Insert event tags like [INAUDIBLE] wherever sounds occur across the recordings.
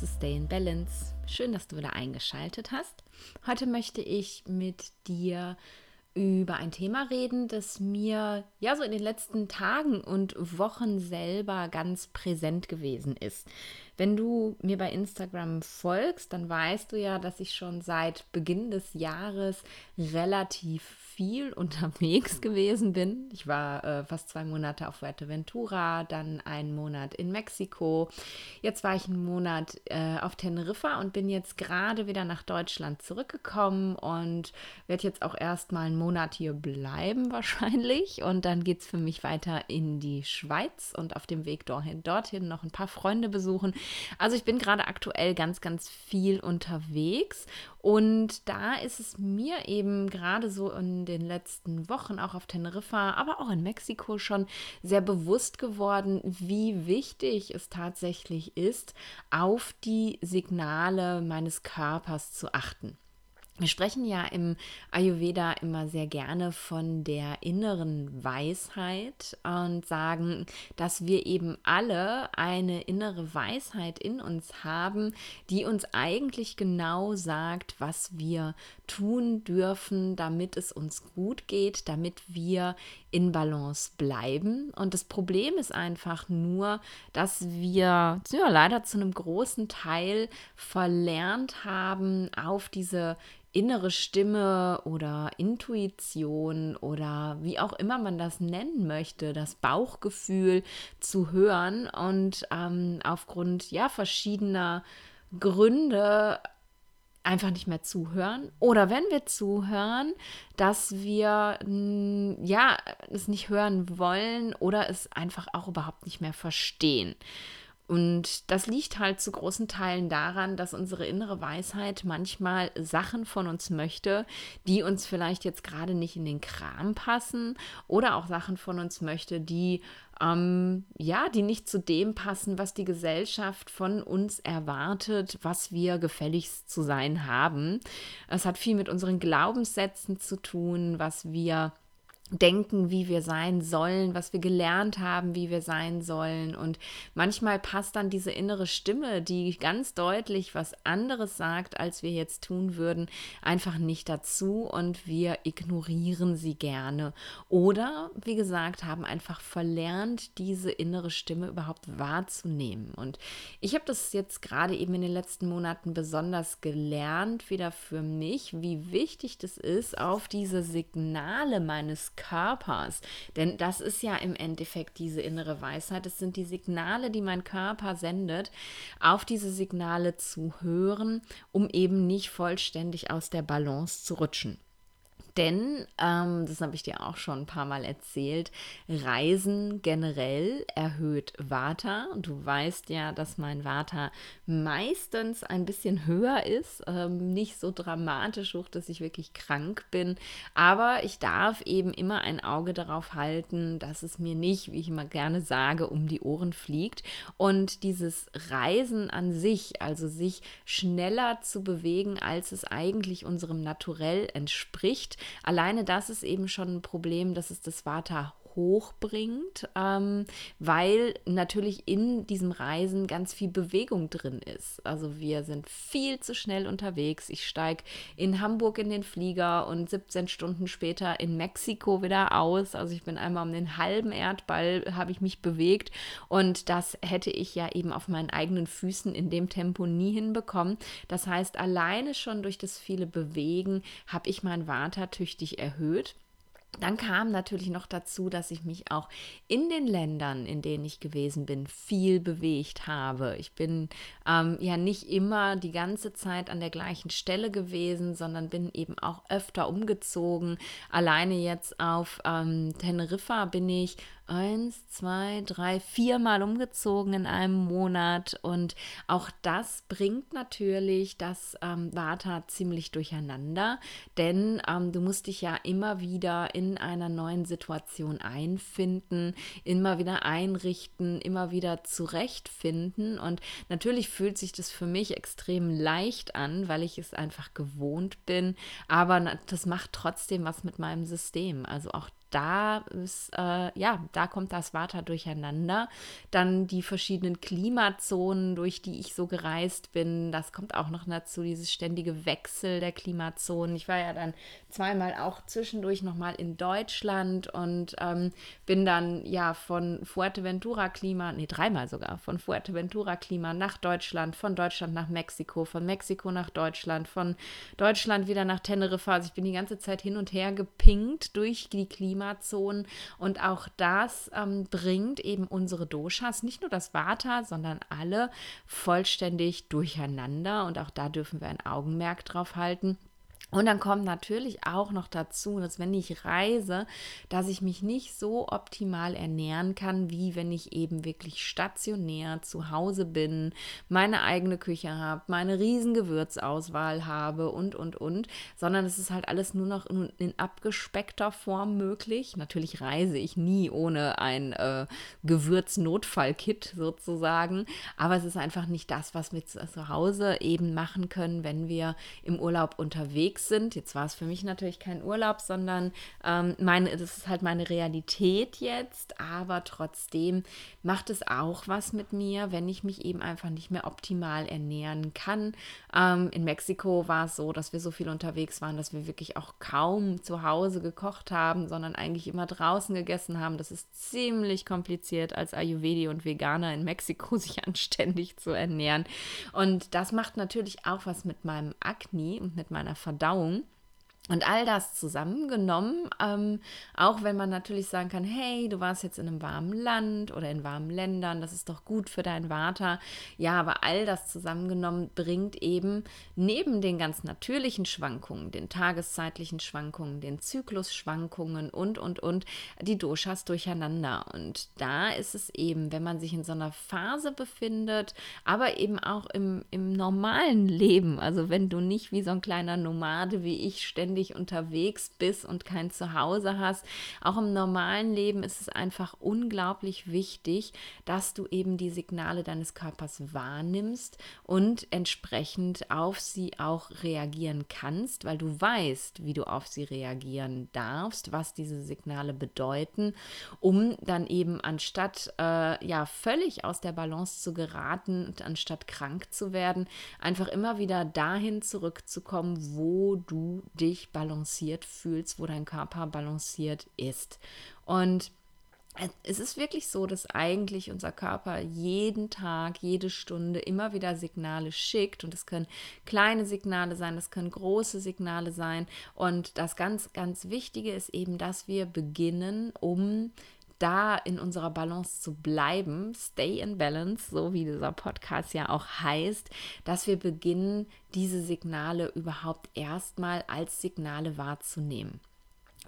zu Stay in Balance. Schön, dass du wieder eingeschaltet hast. Heute möchte ich mit dir über ein Thema reden, das mir ja so in den letzten Tagen und Wochen selber ganz präsent gewesen ist. Wenn du mir bei Instagram folgst, dann weißt du ja, dass ich schon seit Beginn des Jahres relativ viel [LAUGHS] unterwegs gewesen bin. Ich war äh, fast zwei Monate auf Fuerteventura, dann einen Monat in Mexiko. Jetzt war ich einen Monat äh, auf Teneriffa und bin jetzt gerade wieder nach Deutschland zurückgekommen und werde jetzt auch erstmal einen Monat hier bleiben [LAUGHS] wahrscheinlich. Und dann geht es für mich weiter in die Schweiz und auf dem Weg dorthin, dorthin noch ein paar Freunde besuchen. Also ich bin gerade aktuell ganz, ganz viel unterwegs und da ist es mir eben gerade so in den letzten Wochen, auch auf Teneriffa, aber auch in Mexiko schon sehr bewusst geworden, wie wichtig es tatsächlich ist, auf die Signale meines Körpers zu achten. Wir sprechen ja im Ayurveda immer sehr gerne von der inneren Weisheit und sagen, dass wir eben alle eine innere Weisheit in uns haben, die uns eigentlich genau sagt, was wir tun dürfen, damit es uns gut geht, damit wir in Balance bleiben. Und das Problem ist einfach nur, dass wir ja, leider zu einem großen Teil verlernt haben, auf diese innere Stimme oder Intuition oder wie auch immer man das nennen möchte, das Bauchgefühl zu hören und ähm, aufgrund ja verschiedener Gründe einfach nicht mehr zuhören oder wenn wir zuhören, dass wir ja es nicht hören wollen oder es einfach auch überhaupt nicht mehr verstehen. Und das liegt halt zu großen Teilen daran, dass unsere innere Weisheit manchmal Sachen von uns möchte, die uns vielleicht jetzt gerade nicht in den Kram passen oder auch Sachen von uns möchte, die ähm, ja, die nicht zu dem passen, was die Gesellschaft von uns erwartet, was wir gefälligst zu sein haben. Es hat viel mit unseren Glaubenssätzen zu tun, was wir denken, wie wir sein sollen, was wir gelernt haben, wie wir sein sollen. Und manchmal passt dann diese innere Stimme, die ganz deutlich was anderes sagt, als wir jetzt tun würden, einfach nicht dazu und wir ignorieren sie gerne. Oder, wie gesagt, haben einfach verlernt, diese innere Stimme überhaupt wahrzunehmen. Und ich habe das jetzt gerade eben in den letzten Monaten besonders gelernt, wieder für mich, wie wichtig das ist, auf diese Signale meines Körpers. Denn das ist ja im Endeffekt diese innere Weisheit. Es sind die Signale, die mein Körper sendet, auf diese Signale zu hören, um eben nicht vollständig aus der Balance zu rutschen. Denn, ähm, das habe ich dir auch schon ein paar Mal erzählt, Reisen generell erhöht Vata. Du weißt ja, dass mein Vata meistens ein bisschen höher ist. Ähm, nicht so dramatisch hoch, dass ich wirklich krank bin. Aber ich darf eben immer ein Auge darauf halten, dass es mir nicht, wie ich immer gerne sage, um die Ohren fliegt. Und dieses Reisen an sich, also sich schneller zu bewegen, als es eigentlich unserem Naturell entspricht, Alleine das ist eben schon ein Problem, dass es das Vata hochbringt, ähm, weil natürlich in diesem Reisen ganz viel Bewegung drin ist. Also wir sind viel zu schnell unterwegs. Ich steige in Hamburg in den Flieger und 17 Stunden später in Mexiko wieder aus. Also ich bin einmal um den halben Erdball, habe ich mich bewegt und das hätte ich ja eben auf meinen eigenen Füßen in dem Tempo nie hinbekommen. Das heißt, alleine schon durch das viele Bewegen habe ich mein Vata tüchtig erhöht. Dann kam natürlich noch dazu, dass ich mich auch in den Ländern, in denen ich gewesen bin, viel bewegt habe. Ich bin ähm, ja nicht immer die ganze Zeit an der gleichen Stelle gewesen, sondern bin eben auch öfter umgezogen. Alleine jetzt auf ähm, Teneriffa bin ich eins, zwei, drei, viermal umgezogen in einem Monat. Und auch das bringt natürlich das ähm, Vata ziemlich durcheinander, denn ähm, du musst dich ja immer wieder in einer neuen Situation einfinden, immer wieder einrichten, immer wieder zurechtfinden. Und natürlich fühlt sich das für mich extrem leicht an, weil ich es einfach gewohnt bin. Aber das macht trotzdem was mit meinem System. Also auch da ist, äh, ja, da kommt das Vata durcheinander. Dann die verschiedenen Klimazonen, durch die ich so gereist bin, das kommt auch noch dazu, dieses ständige Wechsel der Klimazonen. Ich war ja dann zweimal auch zwischendurch nochmal in Deutschland und ähm, bin dann ja von Fuerteventura-Klima, nee, dreimal sogar, von Fuerteventura-Klima nach Deutschland, von Deutschland nach Mexiko, von Mexiko nach Deutschland, von Deutschland wieder nach Teneriffa. Also ich bin die ganze Zeit hin und her gepinkt durch die Klimazonen und auch das ähm, bringt eben unsere Doshas, nicht nur das Vata, sondern alle vollständig durcheinander und auch da dürfen wir ein Augenmerk drauf halten. Und dann kommt natürlich auch noch dazu, dass wenn ich reise, dass ich mich nicht so optimal ernähren kann, wie wenn ich eben wirklich stationär zu Hause bin, meine eigene Küche habe, meine riesen Gewürzauswahl habe und, und, und, sondern es ist halt alles nur noch in, abgespeckter Form möglich. Natürlich reise ich nie ohne ein äh, Gewürznotfallkit sozusagen, aber es ist einfach nicht das, was wir zu Hause eben machen können, wenn wir im Urlaub unterwegs unterwegs sind. Jetzt war es für mich natürlich kein Urlaub, sondern ähm, meine, das ist halt meine Realität jetzt. Aber trotzdem macht es auch was mit mir, wenn ich mich eben einfach nicht mehr optimal ernähren kann. Ähm, in Mexiko war es so, dass wir so viel unterwegs waren, dass wir wirklich auch kaum zu Hause gekocht haben, sondern eigentlich immer draußen gegessen haben. Das ist ziemlich kompliziert als Ayurvedi und Veganer in Mexiko [LAUGHS] sich anständig zu ernähren. Und das macht natürlich auch was mit meinem Akne und mit meiner Verdauung á um. Und all das zusammengenommen, ähm, auch wenn man natürlich sagen kann, hey, du warst jetzt in einem warmen Land oder in warmen Ländern, das ist doch gut für dein Vater. Ja, aber all das zusammengenommen bringt eben neben den ganz natürlichen Schwankungen, den tageszeitlichen Schwankungen, den Zyklusschwankungen und, und, und, die Doshas durcheinander. Und da ist es eben, wenn man sich in so einer Phase befindet, aber eben auch im, im normalen Leben, also wenn du nicht wie so ein kleiner Nomade wie ich ständig ständig unterwegs bist und kein Zuhause hast. Auch im normalen Leben ist es einfach unglaublich wichtig, dass du eben die Signale deines Körpers wahrnimmst und entsprechend auf sie auch reagieren kannst, weil du weißt, wie du auf sie reagieren darfst, was diese Signale bedeuten, um dann eben anstatt äh, ja völlig aus der Balance zu geraten und anstatt krank zu werden, einfach immer wieder dahin zurückzukommen, wo du dich balanciert fühlst, wo dein Körper balanciert ist. Und es ist wirklich so, dass eigentlich unser Körper jeden Tag, jede Stunde immer wieder Signale schickt. Und es können kleine Signale sein, es können große Signale sein. Und das ganz, ganz Wichtige ist eben, dass wir beginnen, um da in unserer Balance zu bleiben, stay in balance, so wie dieser Podcast ja auch heißt, dass wir beginnen, diese Signale überhaupt erstmal als Signale wahrzunehmen.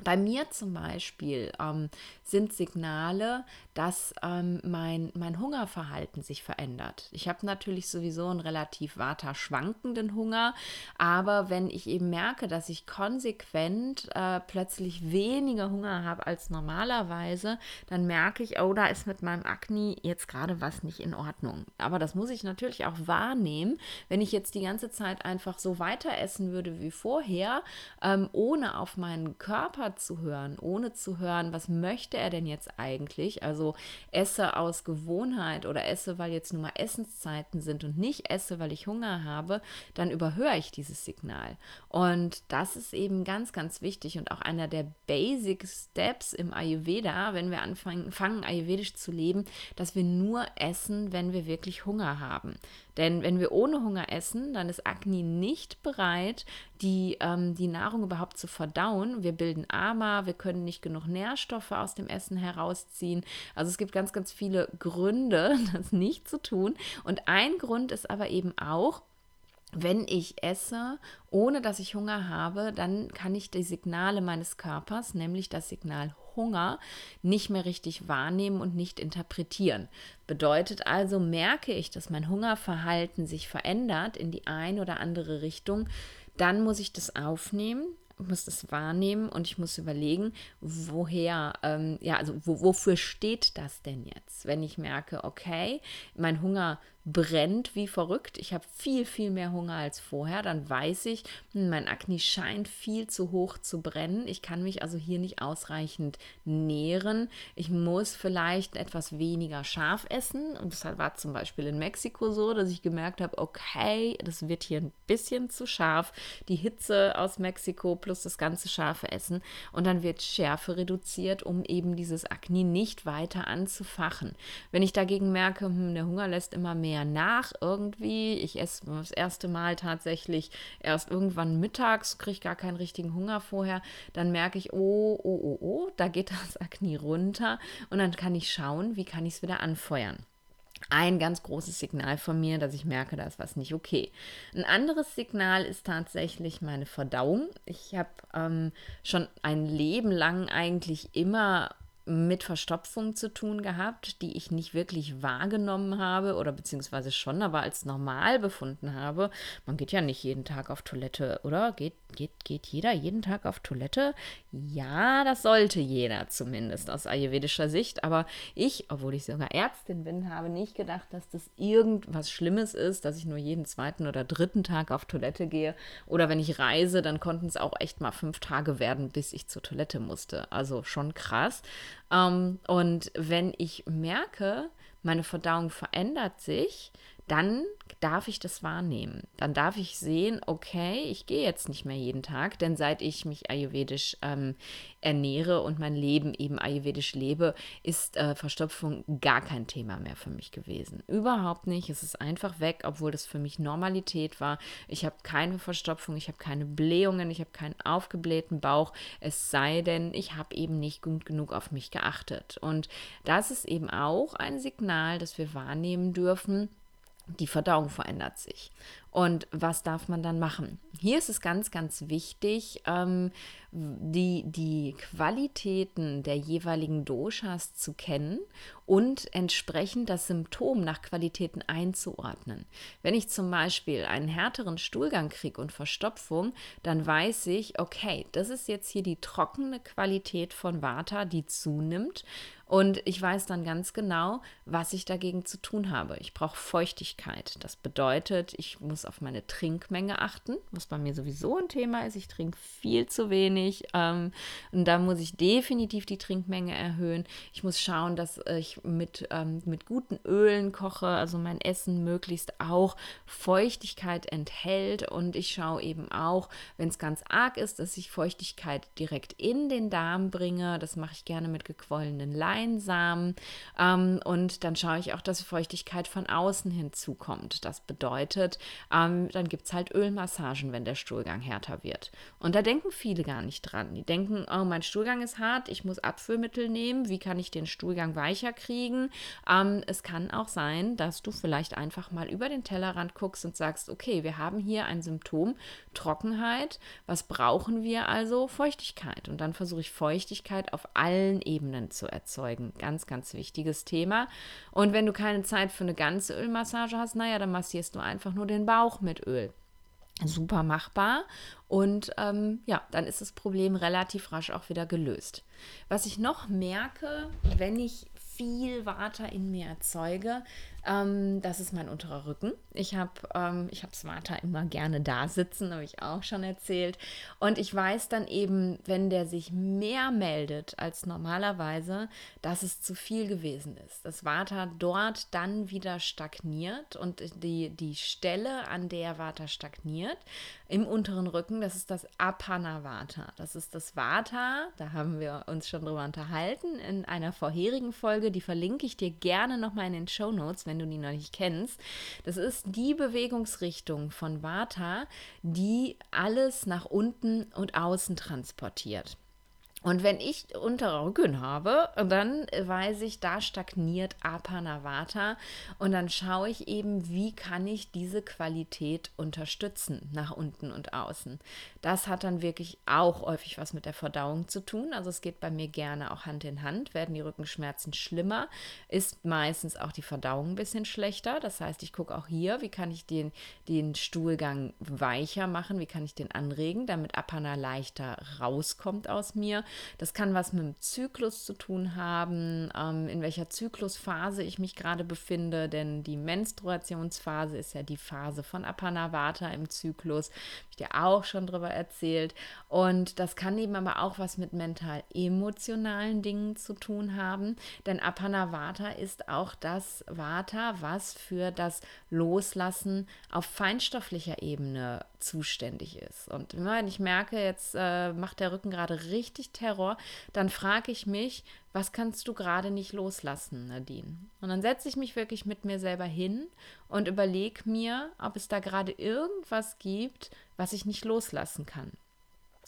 Bei mir zum Beispiel ähm, sind Signale, dass ähm, mein, mein Hungerverhalten sich verändert. Ich habe natürlich sowieso einen relativ vata schwankenden Hunger, aber wenn ich eben merke, dass ich konsequent äh, plötzlich weniger Hunger habe als normalerweise, dann merke ich, oh, da ist mit meinem Akne jetzt gerade was nicht in Ordnung. Aber das muss ich natürlich auch wahrnehmen. Wenn ich jetzt die ganze Zeit einfach so weiter essen würde wie vorher, ähm, ohne auf meinen Körper zu hören, ohne zu hören, was möchte er denn jetzt eigentlich? Also esse aus Gewohnheit oder esse, weil jetzt nur mal Essenszeiten sind und nicht esse, weil ich Hunger habe, dann überhöre ich dieses Signal. Und das ist eben ganz, ganz wichtig und auch einer der Basic Steps im Ayurveda, wenn wir anfangen, fangen, ayurvedisch zu leben, dass wir nur essen, wenn wir wirklich Hunger haben. Denn wenn wir ohne Hunger essen, dann ist Agni nicht bereit, die, ähm, die Nahrung überhaupt zu verdauen. Wir bilden Ama, wir können nicht genug Nährstoffe aus dem Essen herausziehen. Also es gibt ganz, ganz viele Gründe, [LAUGHS] das nicht zu tun. Und ein Grund ist aber eben auch, wenn ich esse, ohne dass ich Hunger habe, dann kann ich die Signale meines Körpers, nämlich das Signal Hunger, nicht mehr richtig wahrnehmen und nicht interpretieren. Bedeutet also, merke ich, dass mein Hungerverhalten sich verändert in die eine oder andere Richtung, dann muss ich das aufnehmen muss das wahrnehmen und ich muss überlegen, woher, ähm, ja, also wo, wofür steht das denn jetzt? Wenn ich merke, okay, mein Hunger brennt wie verrückt, ich habe viel, viel mehr Hunger als vorher, dann weiß ich, hm, mein Akne scheint viel zu hoch zu brennen. Ich kann mich also hier nicht ausreichend nähren. Ich muss vielleicht etwas weniger scharf essen. Und das war zum Beispiel in Mexiko so, dass ich gemerkt habe, okay, das wird hier ein bisschen zu scharf. Die Hitze aus Mexiko plus das ganze scharfe Essen. Und dann wird Schärfe reduziert, um eben dieses Akne nicht weiter anzufachen. Wenn ich dagegen merke, hm, der Hunger lässt immer mehr mehr nach irgendwie. Ich esse das erste Mal tatsächlich erst irgendwann mittags, kriege gar keinen richtigen Hunger vorher. Dann merke ich, oh, oh, oh, oh, da geht das Akne runter. Und dann kann ich schauen, wie kann ich es wieder anfeuern ein ganz großes Signal von mir, dass ich merke, da ist was nicht okay. Ein anderes Signal ist tatsächlich meine Verdauung. Ich habe ähm, schon ein Leben lang eigentlich immer mit Verstopfung zu tun gehabt, die ich nicht wirklich wahrgenommen habe oder beziehungsweise schon, aber als normal befunden habe. Man geht ja nicht jeden Tag auf Toilette, oder? Geht, geht, geht jeder jeden Tag auf Toilette? Ja, das sollte jeder zumindest aus ayurvedischer Sicht. Aber ich, obwohl ich sogar Ärztin bin, habe nicht gedacht, dass das irgendwas Schlimmes ist, dass ich nur jeden zweiten oder dritten Tag auf Toilette gehe. Oder wenn ich reise, dann konnten es auch echt mal fünf Tage werden, bis ich zur Toilette musste. Also schon krass. Ähm, und wenn ich merke, meine Verdauung verändert sich, dann darf ich das wahrnehmen. Dann darf ich sehen, okay, ich gehe jetzt nicht mehr jeden Tag, denn seit ich mich ayurvedisch ähm, ernähre und mein Leben eben ayurvedisch lebe, ist äh, Verstopfung gar kein Thema mehr für mich gewesen. Überhaupt nicht. Es ist einfach weg, obwohl das für mich Normalität war. Ich habe keine Verstopfung, ich habe keine Blähungen, ich habe keinen aufgeblähten Bauch, es sei denn, ich habe eben nicht gut genug auf mich geachtet. Und das ist eben auch ein Signal, das wir wahrnehmen dürfen die Verdauung verändert sich. Und was darf man dann machen? Hier ist es ganz, ganz wichtig, ähm, die, die Qualitäten der jeweiligen Doshas zu kennen und entsprechend das Symptom nach Qualitäten einzuordnen. Wenn ich zum Beispiel einen härteren Stuhlgang kriege und Verstopfung, dann weiß ich, okay, das ist jetzt hier die trockene Qualität von Vata, die zunimmt. Und ich weiß dann ganz genau, was ich dagegen zu tun habe. Ich brauche Feuchtigkeit. Das bedeutet, ich muss muss auf meine Trinkmenge achten, was bei mir sowieso ein Thema ist. Ich trinke viel zu wenig ähm, und da muss ich definitiv die Trinkmenge erhöhen. Ich muss schauen, dass ich mit, ähm, mit guten Ölen koche, also mein Essen möglichst auch Feuchtigkeit enthält und ich schaue eben auch, wenn es ganz arg ist, dass ich Feuchtigkeit direkt in den Darm bringe. Das mache ich gerne mit gequollenen Leinsamen ähm, und dann schaue ich auch, dass Feuchtigkeit von außen hinzukommt. Das bedeutet, ähm, dann gibt es halt Ölmassagen, wenn der Stuhlgang härter wird. Und da denken viele gar nicht dran. Die denken, oh, mein Stuhlgang ist hart, ich muss Abführmittel nehmen, wie kann ich den Stuhlgang weicher kriegen? Ähm, es kann auch sein, dass du vielleicht einfach mal über den Tellerrand guckst und sagst, okay, wir haben hier ein Symptom, Trockenheit, was brauchen wir also? Feuchtigkeit. Und dann versuche ich Feuchtigkeit auf allen Ebenen zu erzeugen. Ganz, ganz wichtiges Thema. Und wenn du keine Zeit für eine ganze Ölmassage hast, naja, dann massierst du einfach nur den Bauch Bauch mit Öl. Super machbar und ähm, ja, dann ist das Problem relativ rasch auch wieder gelöst. Was ich noch merke, wenn ich viel Water in mir erzeuge, ähm, das ist mein unterer Rücken. Ich habe ähm, ich hab Swata immer gerne da sitzen, habe ich auch schon erzählt. Und ich weiß dann eben, wenn der sich mehr meldet als normalerweise, dass es zu viel gewesen ist. Das Vata dort dann wieder stagniert und die, die Stelle, an der Vata stagniert, im unteren Rücken, das ist das Apana Vata. Das ist das Vata, da haben wir uns schon drüber unterhalten in einer vorherigen Folge, die verlinke ich dir gerne nochmal in den Show Notes, wenn du die noch nicht kennst. Das ist die Bewegungsrichtung von Vata, die alles nach unten und außen transportiert. Und wenn ich untere Rücken habe, dann weiß ich, da stagniert Apanavata und dann schaue ich eben, wie kann ich diese Qualität unterstützen nach unten und außen. Das hat dann wirklich auch häufig was mit der Verdauung zu tun. Also es geht bei mir gerne auch Hand in Hand. Werden die Rückenschmerzen schlimmer, ist meistens auch die Verdauung ein bisschen schlechter. Das heißt, ich gucke auch hier, wie kann ich den, den Stuhlgang weicher machen, wie kann ich den anregen, damit Apana leichter rauskommt aus mir. Das kann was mit dem Zyklus zu tun haben, ähm, in welcher Zyklusphase ich mich gerade befinde, denn die Menstruationsphase ist ja die Phase von Apanavata im Zyklus. Habe ich dir auch schon drüber erzählt. Und das kann eben aber auch was mit mental-emotionalen Dingen zu tun haben, denn Apanavata ist auch das Vata, was für das Loslassen auf feinstofflicher Ebene zuständig ist. Und wenn ich merke, jetzt äh, macht der Rücken gerade richtig Terror, dann frage ich mich, was kannst du gerade nicht loslassen, Nadine? Und dann setze ich mich wirklich mit mir selber hin und überlege mir, ob es da gerade irgendwas gibt, was ich nicht loslassen kann.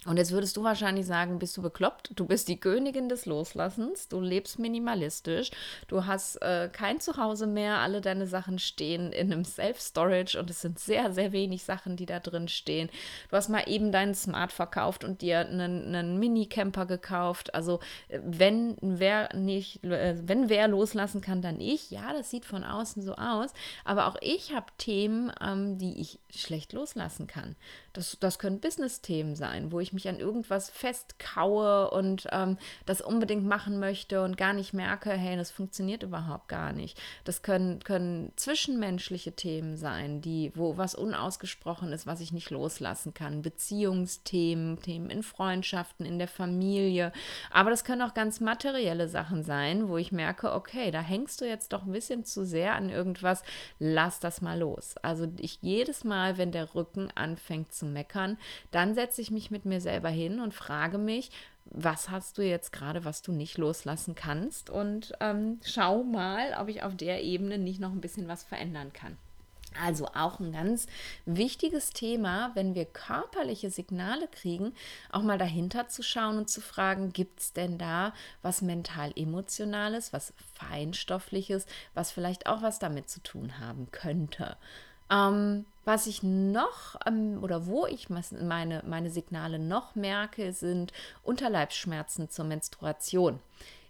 Und jetzt würdest du wahrscheinlich sagen, bist du bekloppt? Du bist die Königin des Loslassens, du lebst minimalistisch, du hast äh, kein Zuhause mehr, alle deine Sachen stehen in einem Self-Storage und es sind sehr, sehr wenig Sachen, die da drin stehen. Du hast mal eben deinen Smart verkauft und dir einen, einen Mini-Camper gekauft. Also äh, wenn wer nicht, äh, wenn wer loslassen kann, dann ich. Ja, das sieht von außen so aus, aber auch ich habe Themen, ähm, die ich schlecht loslassen kann. Das, das können Business-Themen sein, wo ich mich an irgendwas festkaue und ähm, das unbedingt machen möchte und gar nicht merke, hey, das funktioniert überhaupt gar nicht. Das können, können zwischenmenschliche Themen sein, die, wo was unausgesprochen ist, was ich nicht loslassen kann. Beziehungsthemen, Themen in Freundschaften, in der Familie. Aber das können auch ganz materielle Sachen sein, wo ich merke, okay, da hängst du jetzt doch ein bisschen zu sehr an irgendwas, lass das mal los. Also ich jedes Mal, wenn der Rücken anfängt zu meckern, dann setze ich mich mit mir selber hin und frage mich, was hast du jetzt gerade, was du nicht loslassen kannst und ähm, schau mal, ob ich auf der Ebene nicht noch ein bisschen was verändern kann. Also auch ein ganz wichtiges Thema, wenn wir körperliche Signale kriegen, auch mal dahinter zu schauen und zu fragen, gibt es denn da was mental-emotionales, was feinstoffliches, was vielleicht auch was damit zu tun haben könnte. Ähm, was ich noch ähm, oder wo ich meine, meine Signale noch merke, sind Unterleibsschmerzen zur Menstruation.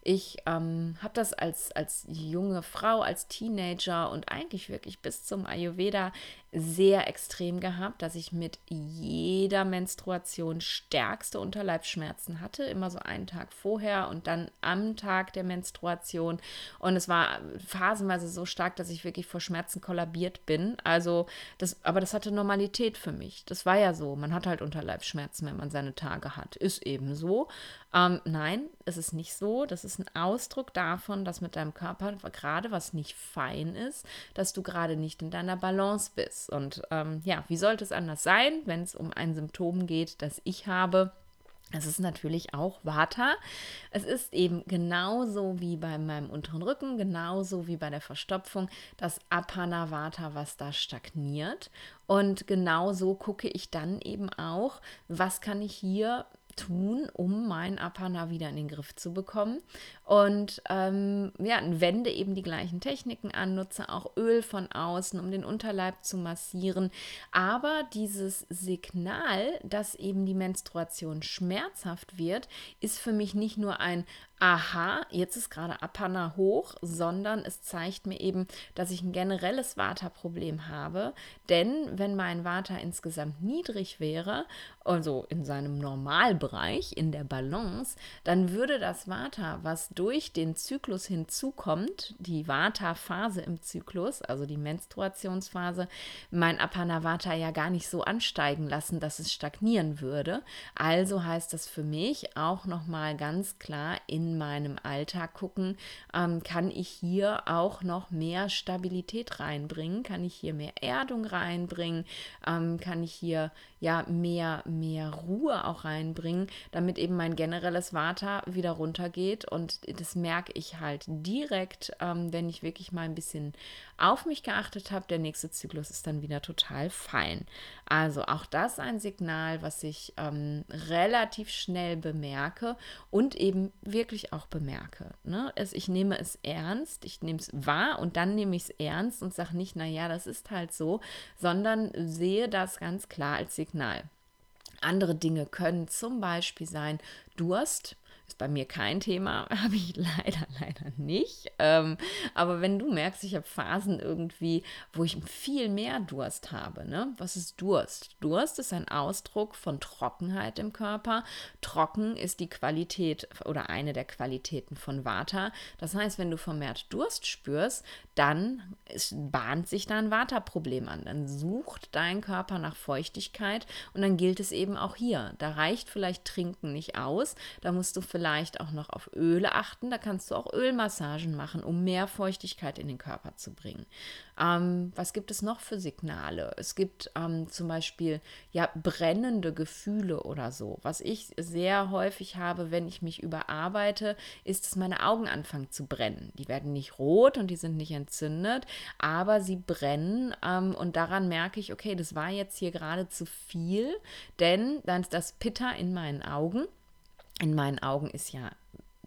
Ich ähm, habe das als, als junge Frau, als Teenager und eigentlich wirklich bis zum Ayurveda sehr extrem gehabt, dass ich mit jeder Menstruation stärkste Unterleibsschmerzen hatte, immer so einen Tag vorher und dann am Tag der Menstruation. Und es war phasenweise so stark, dass ich wirklich vor Schmerzen kollabiert bin. Also, das, aber das hatte Normalität für mich. Das war ja so. Man hat halt Unterleibsschmerzen, wenn man seine Tage hat. Ist eben so. Ähm, nein, es ist nicht so. Das ist ein Ausdruck davon, dass mit deinem Körper gerade was nicht fein ist, dass du gerade nicht in deiner Balance bist. Und ähm, ja, wie sollte es anders sein, wenn es um ein Symptom geht, das ich habe? Es ist natürlich auch Vata. Es ist eben genauso wie bei meinem unteren Rücken, genauso wie bei der Verstopfung, das Apana Vata, was da stagniert. Und genauso gucke ich dann eben auch, was kann ich hier tun, um mein Apana wieder in den Griff zu bekommen. Und ähm, ja, wende eben die gleichen Techniken an, nutze auch Öl von außen, um den Unterleib zu massieren. Aber dieses Signal, dass eben die Menstruation schmerzhaft wird, ist für mich nicht nur ein aha, jetzt ist gerade Apana hoch, sondern es zeigt mir eben, dass ich ein generelles Vata-Problem habe. Denn wenn mein Vata insgesamt niedrig wäre, also in seinem Normalbereich, in der Balance, dann würde das Vata, was durch den Zyklus hinzukommt, die Vata-Phase im Zyklus, also die Menstruationsphase, mein Apana Vata ja gar nicht so ansteigen lassen, dass es stagnieren würde. Also heißt das für mich auch nochmal ganz klar in in meinem Alltag gucken, ähm, kann ich hier auch noch mehr Stabilität reinbringen, kann ich hier mehr Erdung reinbringen, ähm, kann ich hier ja mehr, mehr Ruhe auch reinbringen, damit eben mein generelles Vata wieder runtergeht. Und das merke ich halt direkt, ähm, wenn ich wirklich mal ein bisschen auf mich geachtet habe. Der nächste Zyklus ist dann wieder total fein. Also auch das ein Signal, was ich ähm, relativ schnell bemerke und eben wirklich auch bemerke. Ne? Es, ich nehme es ernst, ich nehme es wahr und dann nehme ich es ernst und sage nicht, naja, das ist halt so, sondern sehe das ganz klar als Signal. Andere Dinge können zum Beispiel sein Durst, ist bei mir kein Thema, [LAUGHS] habe ich leider, leider nicht. Ähm, aber wenn du merkst, ich habe Phasen irgendwie, wo ich viel mehr Durst habe. Ne? Was ist Durst? Durst ist ein Ausdruck von Trockenheit im Körper. Trocken ist die Qualität oder eine der Qualitäten von Vata. Das heißt, wenn du vermehrt Durst spürst, dann bahnt sich da ein Vata-Problem an. Dann sucht dein Körper nach Feuchtigkeit und dann gilt es eben auch hier. Da reicht vielleicht Trinken nicht aus. Da musst du vielleicht auch noch auf Öle achten. Da kannst du auch Ölmassagen machen, um mehr Feuchtigkeit in den Körper zu bringen. Ähm, was gibt es noch für Signale? Es gibt ähm, zum Beispiel ja brennende Gefühle oder so. Was ich sehr häufig habe, wenn ich mich überarbeite, ist, dass meine Augen anfangen zu brennen. Die werden nicht rot und die sind nicht entzündet, aber sie brennen ähm, und daran merke ich, okay, das war jetzt hier gerade zu viel, denn dann ist das Pitta in meinen Augen. In meinen Augen ist ja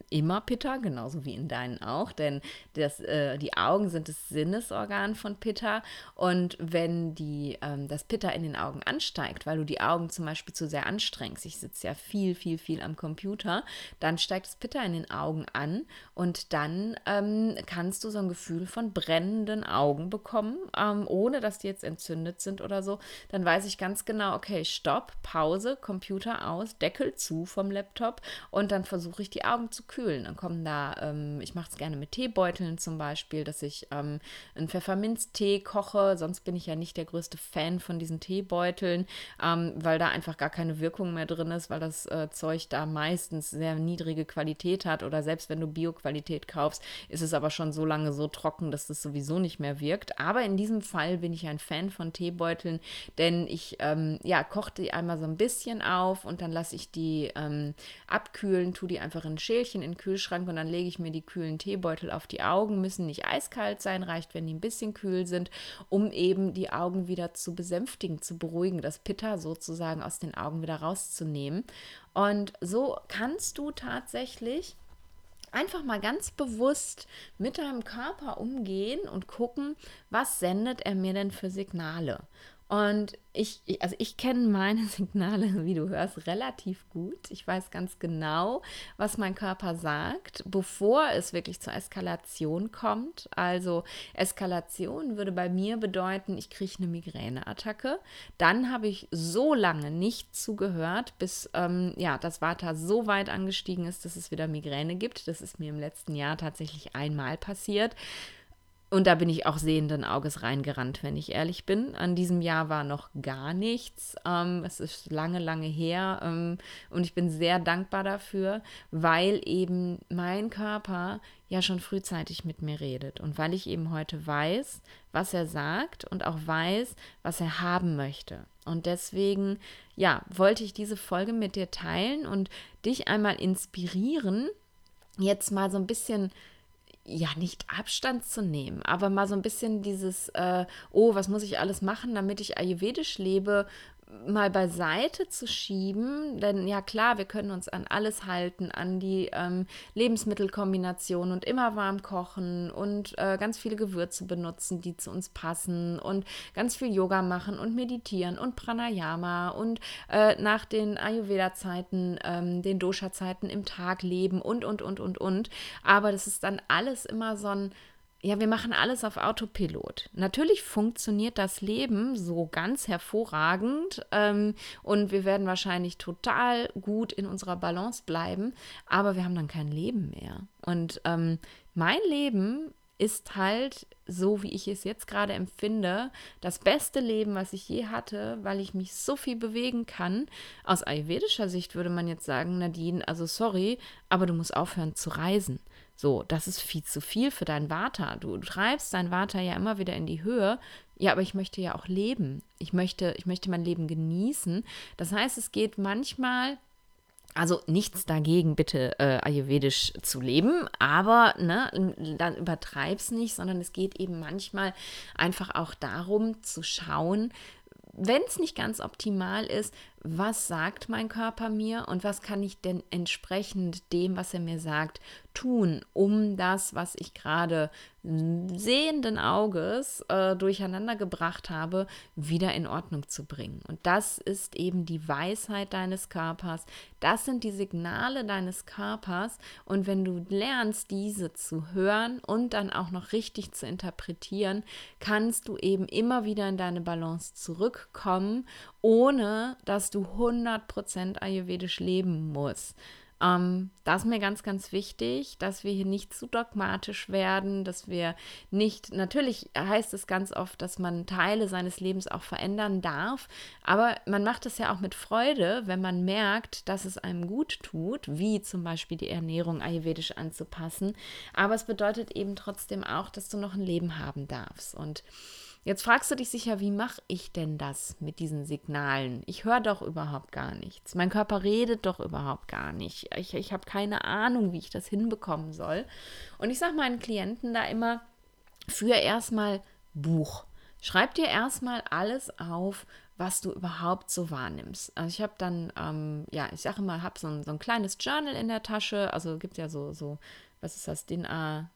immer Pitta, genauso wie in deinen auch, denn das, äh, die Augen sind das Sinnesorgan von Pitta und wenn die, ähm, das Pitta in den Augen ansteigt, weil du die Augen zum Beispiel zu sehr anstrengst, ich sitze ja viel, viel, viel am Computer, dann steigt das Pitta in den Augen an und dann ähm, kannst du so ein Gefühl von brennenden Augen bekommen, ähm, ohne dass die jetzt entzündet sind oder so, dann weiß ich ganz genau, okay, Stopp, Pause, Computer aus, Deckel zu vom Laptop und dann versuche ich die Augen zu kühlen kühlen. Dann kommen da, ähm, ich mache es gerne mit Teebeuteln zum Beispiel, dass ich ähm, einen Pfefferminztee koche. Sonst bin ich ja nicht der größte Fan von diesen Teebeuteln, ähm, weil da einfach gar keine Wirkung mehr drin ist, weil das äh, Zeug da meistens sehr niedrige Qualität hat. Oder selbst wenn du Bioqualität kaufst, ist es aber schon so lange so trocken, dass das sowieso nicht mehr wirkt. Aber in diesem Fall bin ich ein Fan von Teebeuteln, denn ich ähm, ja, koche die einmal so ein bisschen auf und dann lasse ich die ähm, abkühlen, tue die einfach in ein Schälchen in den Kühlschrank und dann lege ich mir die kühlen Teebeutel auf die Augen. Müssen nicht eiskalt sein, reicht, wenn die ein bisschen kühl sind, um eben die Augen wieder zu besänftigen, zu beruhigen, das Pitta sozusagen aus den Augen wieder rauszunehmen. Und so kannst du tatsächlich einfach mal ganz bewusst mit deinem Körper umgehen und gucken, was sendet er mir denn für Signale. Und ich, also ich kenne meine [LAUGHS] Signale, wie du hörst, relativ gut. Ich weiß ganz genau, was mein Körper sagt, bevor es wirklich zur Eskalation kommt. Also Eskalation würde bei mir bedeuten, ich kriege eine Migräneattacke. Dann habe ich so lange nicht zugehört, bis ähm, ja, das Vata so weit angestiegen ist, dass es wieder Migräne gibt. Das ist mir im letzten Jahr tatsächlich einmal passiert. Und da bin ich auch sehenden Auges reingerannt, wenn ich ehrlich bin. An diesem Jahr war noch gar nichts. Ähm, es ist lange, lange her. Ähm, und ich bin sehr dankbar dafür, weil eben mein Körper ja schon frühzeitig mit mir redet. Und weil ich eben heute weiß, was er sagt und auch weiß, was er haben möchte. Und deswegen, ja, wollte ich diese Folge mit dir teilen und dich einmal inspirieren, jetzt mal so ein bisschen ja, nicht Abstand zu nehmen, aber mal so ein bisschen dieses, äh, oh, was muss ich alles machen, damit ich ayurvedisch lebe, mal beiseite zu schieben, denn ja klar, wir können uns an alles halten, an die ähm, Lebensmittelkombination und immer warm kochen und äh, ganz viele Gewürze benutzen, die zu uns passen und ganz viel Yoga machen und meditieren und Pranayama und äh, nach den Ayurveda-Zeiten, ähm, den Dosha-Zeiten im Tag leben und, und, und, und, und. Aber das ist dann alles immer so ein ja, wir machen alles auf Autopilot. Natürlich funktioniert das Leben so ganz hervorragend ähm, und wir werden wahrscheinlich total gut in unserer Balance bleiben, aber wir haben dann kein Leben mehr. Und ähm, mein Leben ist halt, so wie ich es jetzt gerade empfinde, das beste Leben, was ich je hatte, weil ich mich so viel bewegen kann. Aus ayurvedischer Sicht würde man jetzt sagen, Nadine, also sorry, aber du musst aufhören zu reisen. So, das ist viel zu viel für dein Vata. Du treibst dein Vata ja immer wieder in die Höhe. Ja, aber ich möchte ja auch leben. Ich möchte, ich möchte mein Leben genießen. Das heißt, es geht manchmal also nichts dagegen, bitte äh, ayurvedisch zu leben, aber ne, dann übertreib's nicht, sondern es geht eben manchmal einfach auch darum zu schauen, wenn es nicht ganz optimal ist, was sagt mein Körper mir und was kann ich denn entsprechend dem, was er mir sagt, tun, um das, was ich gerade sehenden Auges äh, durcheinander gebracht habe, wieder in Ordnung zu bringen. Und das ist eben die Weisheit deines Körpers. Das sind die Signale deines Körpers. Und wenn du lernst, diese zu hören und dann auch noch richtig zu interpretieren, kannst du eben immer wieder in deine Balance zurückkommen, ohne dass du 100% ayurvedisch leben musst. Ähm, das ist mir ganz, ganz wichtig, dass wir hier nicht zu dogmatisch werden, dass wir nicht, natürlich heißt es ganz oft, dass man Teile seines Lebens auch verändern darf, aber man macht es ja auch mit Freude, wenn man merkt, dass es einem gut tut, wie zum Beispiel die Ernährung ayurvedisch anzupassen. Aber es bedeutet eben trotzdem auch, dass du noch ein Leben haben darfst. Und Jetzt fragst du dich sicher, wie mache ich denn das mit diesen Signalen? Ich höre doch überhaupt gar nichts. Mein Körper redet doch überhaupt gar nicht. Ich, ich habe keine Ahnung, wie ich das hinbekommen soll. Und ich sage meinen Klienten da immer, für erstmal Buch. Schreib dir erstmal alles auf, was du überhaupt so wahrnimmst. Also ich habe dann, ähm, ja, ich sage mal, habe so ein, so ein kleines Journal in der Tasche. Also gibt ja so, so, was ist das, DIN A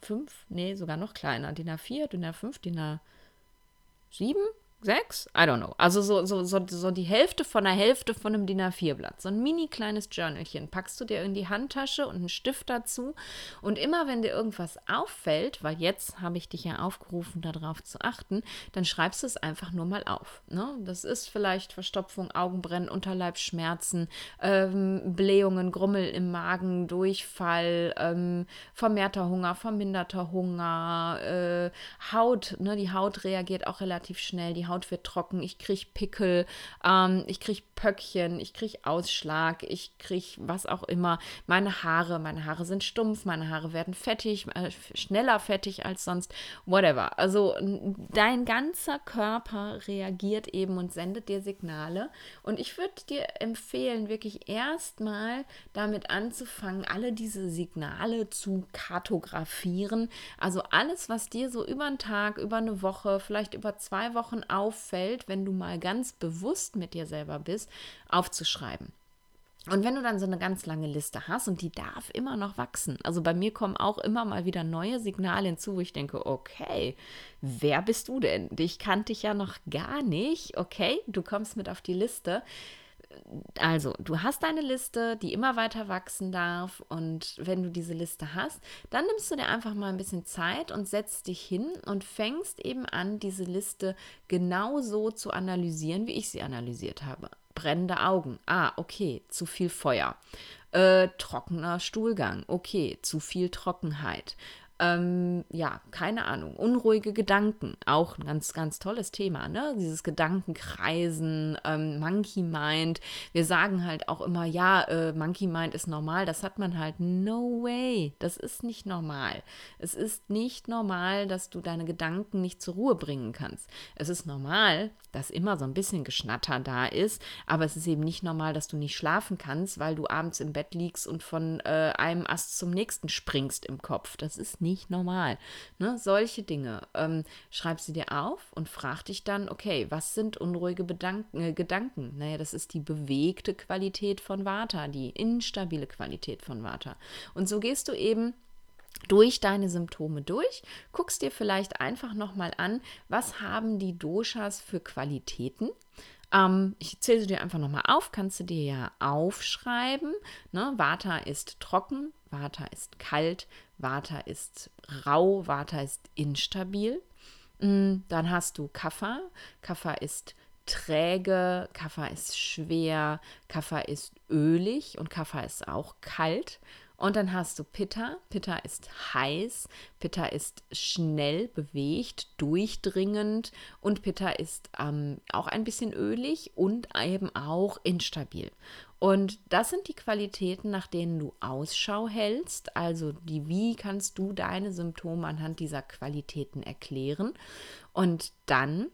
5, nee, sogar noch kleiner. DIN A4, DIN A5, DIN A7, sechs? I don't know. Also so, so, so, so die Hälfte von der Hälfte von einem DIN A4-Blatt. So ein mini kleines Journalchen. Packst du dir in die Handtasche und einen Stift dazu. Und immer wenn dir irgendwas auffällt, weil jetzt habe ich dich ja aufgerufen, darauf zu achten, dann schreibst du es einfach nur mal auf. Ne? Das ist vielleicht Verstopfung, Augenbrennen, Unterleibsschmerzen, ähm, Blähungen, Grummel im Magen, Durchfall, ähm, vermehrter Hunger, verminderter Hunger, äh, Haut. Ne? Die Haut reagiert auch relativ schnell. Die Haut wird trocken, ich kriege Pickel, ähm, ich kriege Pöckchen, ich kriege Ausschlag, ich kriege was auch immer. Meine Haare, meine Haare sind stumpf, meine Haare werden fettig, äh, schneller fettig als sonst, whatever. Also dein ganzer Körper reagiert eben und sendet dir Signale. Und ich würde dir empfehlen, wirklich erstmal damit anzufangen, alle diese Signale zu kartografieren. Also alles, was dir so über einen Tag, über eine Woche, vielleicht über zwei Wochen auffällt, wenn du mal ganz bewusst mit dir selber bist, aufzuschreiben. Und wenn du dann so eine ganz lange Liste hast und die darf immer noch wachsen, also bei mir kommen auch immer mal wieder neue Signale hinzu, wo ich denke, okay, wer bist du denn? Dich kannte ich ja noch gar nicht. Okay, du kommst mit auf die Liste also, du hast deine Liste, die immer weiter wachsen darf. Und wenn du diese Liste hast, dann nimmst du dir einfach mal ein bisschen Zeit und setzt dich hin und fängst eben an, diese Liste genau so zu analysieren, wie ich sie analysiert habe. Brennende Augen. Ah, okay, zu viel Feuer. Äh, trockener Stuhlgang. Okay, zu viel Trockenheit. Ähm, ja, keine Ahnung, unruhige Gedanken, auch ein ganz, ganz tolles Thema, ne? Dieses Gedankenkreisen, ähm, Monkey Mind. Wir sagen halt auch immer, ja, äh, Monkey Mind ist normal, das hat man halt. No way, das ist nicht normal. Es ist nicht normal, dass du deine Gedanken nicht zur Ruhe bringen kannst. Es ist normal, dass immer so ein bisschen Geschnatter da ist, aber es ist eben nicht normal, dass du nicht schlafen kannst, weil du abends im Bett liegst und von äh, einem Ast zum nächsten springst im Kopf. Das ist nicht normal. Ne? Solche Dinge. Ähm, schreib sie dir auf und frag dich dann, okay, was sind unruhige Bedanken, äh, Gedanken? Naja, das ist die bewegte Qualität von Vata, die instabile Qualität von Vata. Und so gehst du eben durch deine Symptome durch, guckst dir vielleicht einfach nochmal an, was haben die Doshas für Qualitäten. Ähm, ich zähle sie dir einfach nochmal auf, kannst du dir ja aufschreiben. Ne? Vata ist trocken, Vata ist kalt, Vata ist rau, Vata ist instabil. Mm, dann hast du Kapha. Kapha ist träge, Kapha ist schwer, Kapha ist ölig und Kapha ist auch kalt. Und dann hast du Pitta. Pitta ist heiß, Pitta ist schnell bewegt, durchdringend und Pitta ist ähm, auch ein bisschen ölig und eben auch instabil. Und das sind die Qualitäten, nach denen du Ausschau hältst. Also die, wie kannst du deine Symptome anhand dieser Qualitäten erklären? Und dann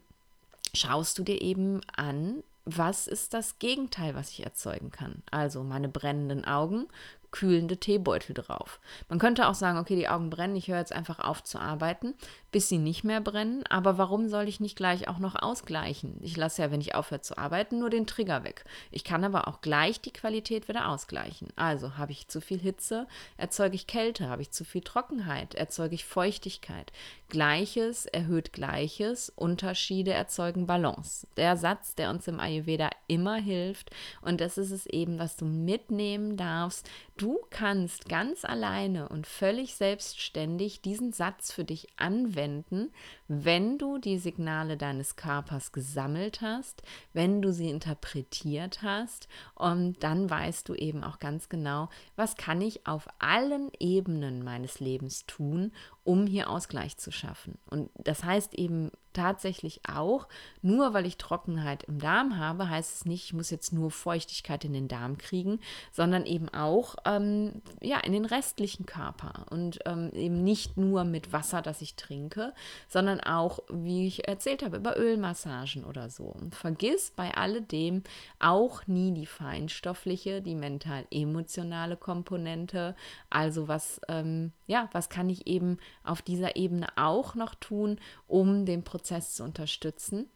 schaust du dir eben an, was ist das Gegenteil, was ich erzeugen kann? Also meine brennenden Augen kühlende Teebeutel drauf. Man könnte auch sagen, okay, die Augen brennen, ich höre jetzt einfach auf zu arbeiten, bis sie nicht mehr brennen. Aber warum soll ich nicht gleich auch noch ausgleichen? Ich lasse ja, wenn ich aufhöre zu arbeiten, nur den Trigger weg. Ich kann aber auch gleich die Qualität wieder ausgleichen. Also habe ich zu viel Hitze, erzeuge ich Kälte, habe ich zu viel Trockenheit, erzeuge ich Feuchtigkeit. Gleiches erhöht Gleiches, Unterschiede erzeugen Balance. Der Satz, der uns im Ayurveda immer hilft und das ist es eben, was du mitnehmen darfst. Du kannst ganz alleine und völlig selbstständig diesen Satz für dich anwenden, wenn du die Signale deines Körpers gesammelt hast, wenn du sie interpretiert hast und dann weißt du eben auch ganz genau, was kann ich auf allen Ebenen meines Lebens tun, um hier Ausgleich zu schaffen. Und das heißt eben tatsächlich auch, nur weil ich Trockenheit im Darm habe, heißt es nicht, ich muss jetzt nur Feuchtigkeit in den Darm kriegen, sondern eben auch ähm, ja, in den restlichen Körper und ähm, eben nicht nur mit Wasser, das ich trinke, sondern auch, wie ich erzählt habe, über Ölmassagen oder so. Und vergiss bei alledem auch nie die feinstoffliche, die mental-emotionale Komponente. Also was, ähm, ja, was kann ich eben auf dieser Ebene auch noch tun, um den Prozess zu unterstützen?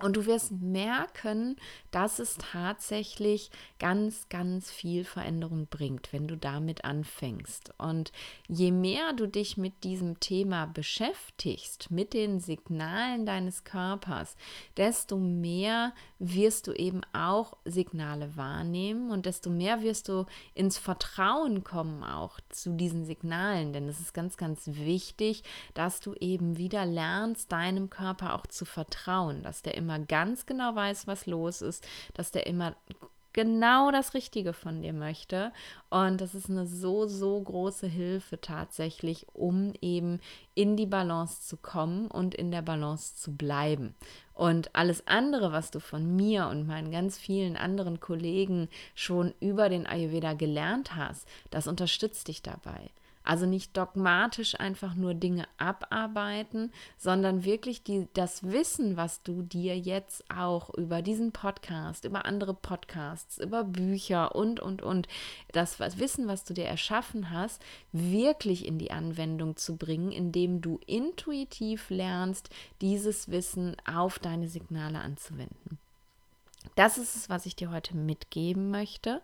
Und du wirst merken, dass es tatsächlich ganz, ganz viel Veränderung bringt, wenn du damit anfängst. Und je mehr du dich mit diesem Thema beschäftigst, mit den Signalen deines Körpers, desto mehr wirst du eben auch Signale wahrnehmen und desto mehr wirst du ins Vertrauen kommen auch zu diesen Signalen. Denn es ist ganz, ganz wichtig, dass du eben wieder lernst, deinem Körper auch zu vertrauen, dass der immer ganz genau weiß, was los ist, dass der immer genau das Richtige von dir möchte. Und das ist eine so, so große Hilfe tatsächlich, um eben in die Balance zu kommen und in der Balance zu bleiben. Und alles andere, was du von mir und meinen ganz vielen anderen Kollegen schon über den Ayurveda gelernt hast, das unterstützt dich dabei. Also nicht dogmatisch einfach nur Dinge abarbeiten, sondern wirklich die, das Wissen, was du dir jetzt auch über diesen Podcast, über andere Podcasts, über Bücher und, und, und, das Wissen, was du dir erschaffen hast, wirklich in die Anwendung zu bringen, indem du intuitiv lernst, dieses Wissen auf deine Signale anzuwenden. Das ist es, was ich dir heute mitgeben möchte.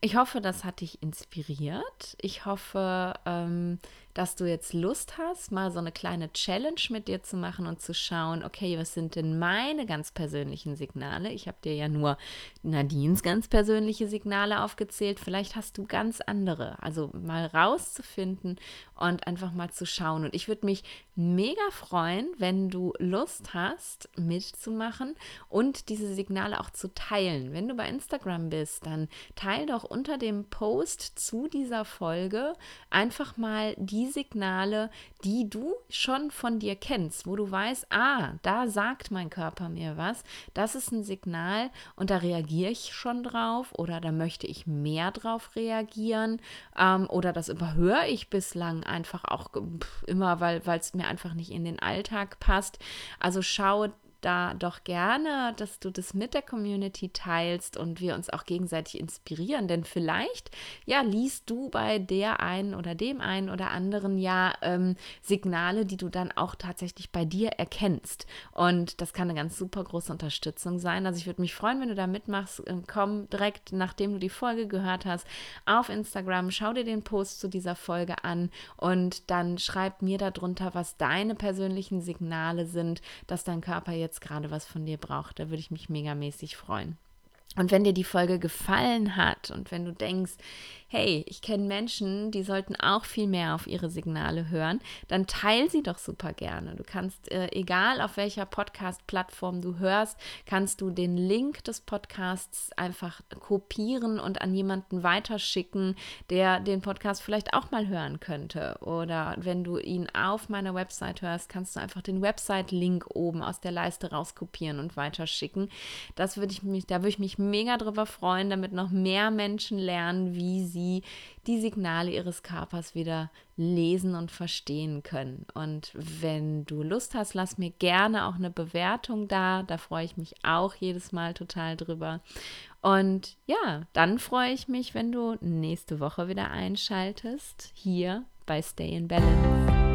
Ich hoffe, das hat dich inspiriert. Ich hoffe, ähm, dass du jetzt Lust hast, mal so eine kleine Challenge mit dir zu machen und zu schauen, okay, was sind denn meine ganz persönlichen Signale? Ich habe dir ja nur Nadines ganz persönliche Signale aufgezählt. Vielleicht hast du ganz andere. Also mal rauszufinden und einfach mal zu schauen. Und ich würde mich mega freuen, wenn du Lust hast, mitzumachen und diese Signale auch zu teilen. Wenn du bei Instagram bist, dann teil doch unter dem Post zu dieser Folge einfach mal die die Signale, die du schon von dir kennst, wo du weißt, ah, da sagt mein Körper mir was, das ist ein Signal und da reagiere ich schon drauf oder da möchte ich mehr drauf reagieren ähm, oder das überhöre ich bislang einfach auch immer, weil es mir einfach nicht in den Alltag passt. Also schau da doch gerne, dass du das mit der Community teilst und wir uns auch gegenseitig inspirieren. Denn vielleicht, ja, liest du bei der einen oder dem einen oder anderen ja ähm, Signale, die du dann auch tatsächlich bei dir erkennst. Und das kann eine ganz super große Unterstützung sein. Also ich würde mich freuen, wenn du da mitmachst. Ähm, komm direkt, nachdem du die Folge gehört hast, auf Instagram, schau dir den Post zu dieser Folge an und dann schreib mir darunter, was deine persönlichen Signale sind, dass dein Körper jetzt jetzt gerade was von dir braucht. Da würde ich mich megamäßig freuen. Und wenn dir die Folge gefallen hat und wenn du denkst, hey, ich kenne Menschen, die sollten auch viel mehr auf ihre Signale hören, dann teil sie doch super gerne. Du kannst, äh, egal auf welcher Podcast-Plattform du hörst, kannst du den Link des Podcasts einfach kopieren und an jemanden weiterschicken, der den Podcast vielleicht auch mal hören könnte. Oder wenn du ihn auf meiner Website hörst, kannst du einfach den Website-Link oben aus der Leiste rauskopieren und weiterschicken. Das würde ich mich, da würde ich mich mega drüber freuen, damit noch mehr Menschen lernen, wie sie sie die Signale ihres Körpers wieder lesen und verstehen können. Und wenn du Lust hast, lass mir gerne auch eine Bewertung da. Da freue ich mich auch jedes Mal total drüber. Und ja, dann freue ich mich, wenn du nächste Woche wieder einschaltest, hier bei Stay in Balance.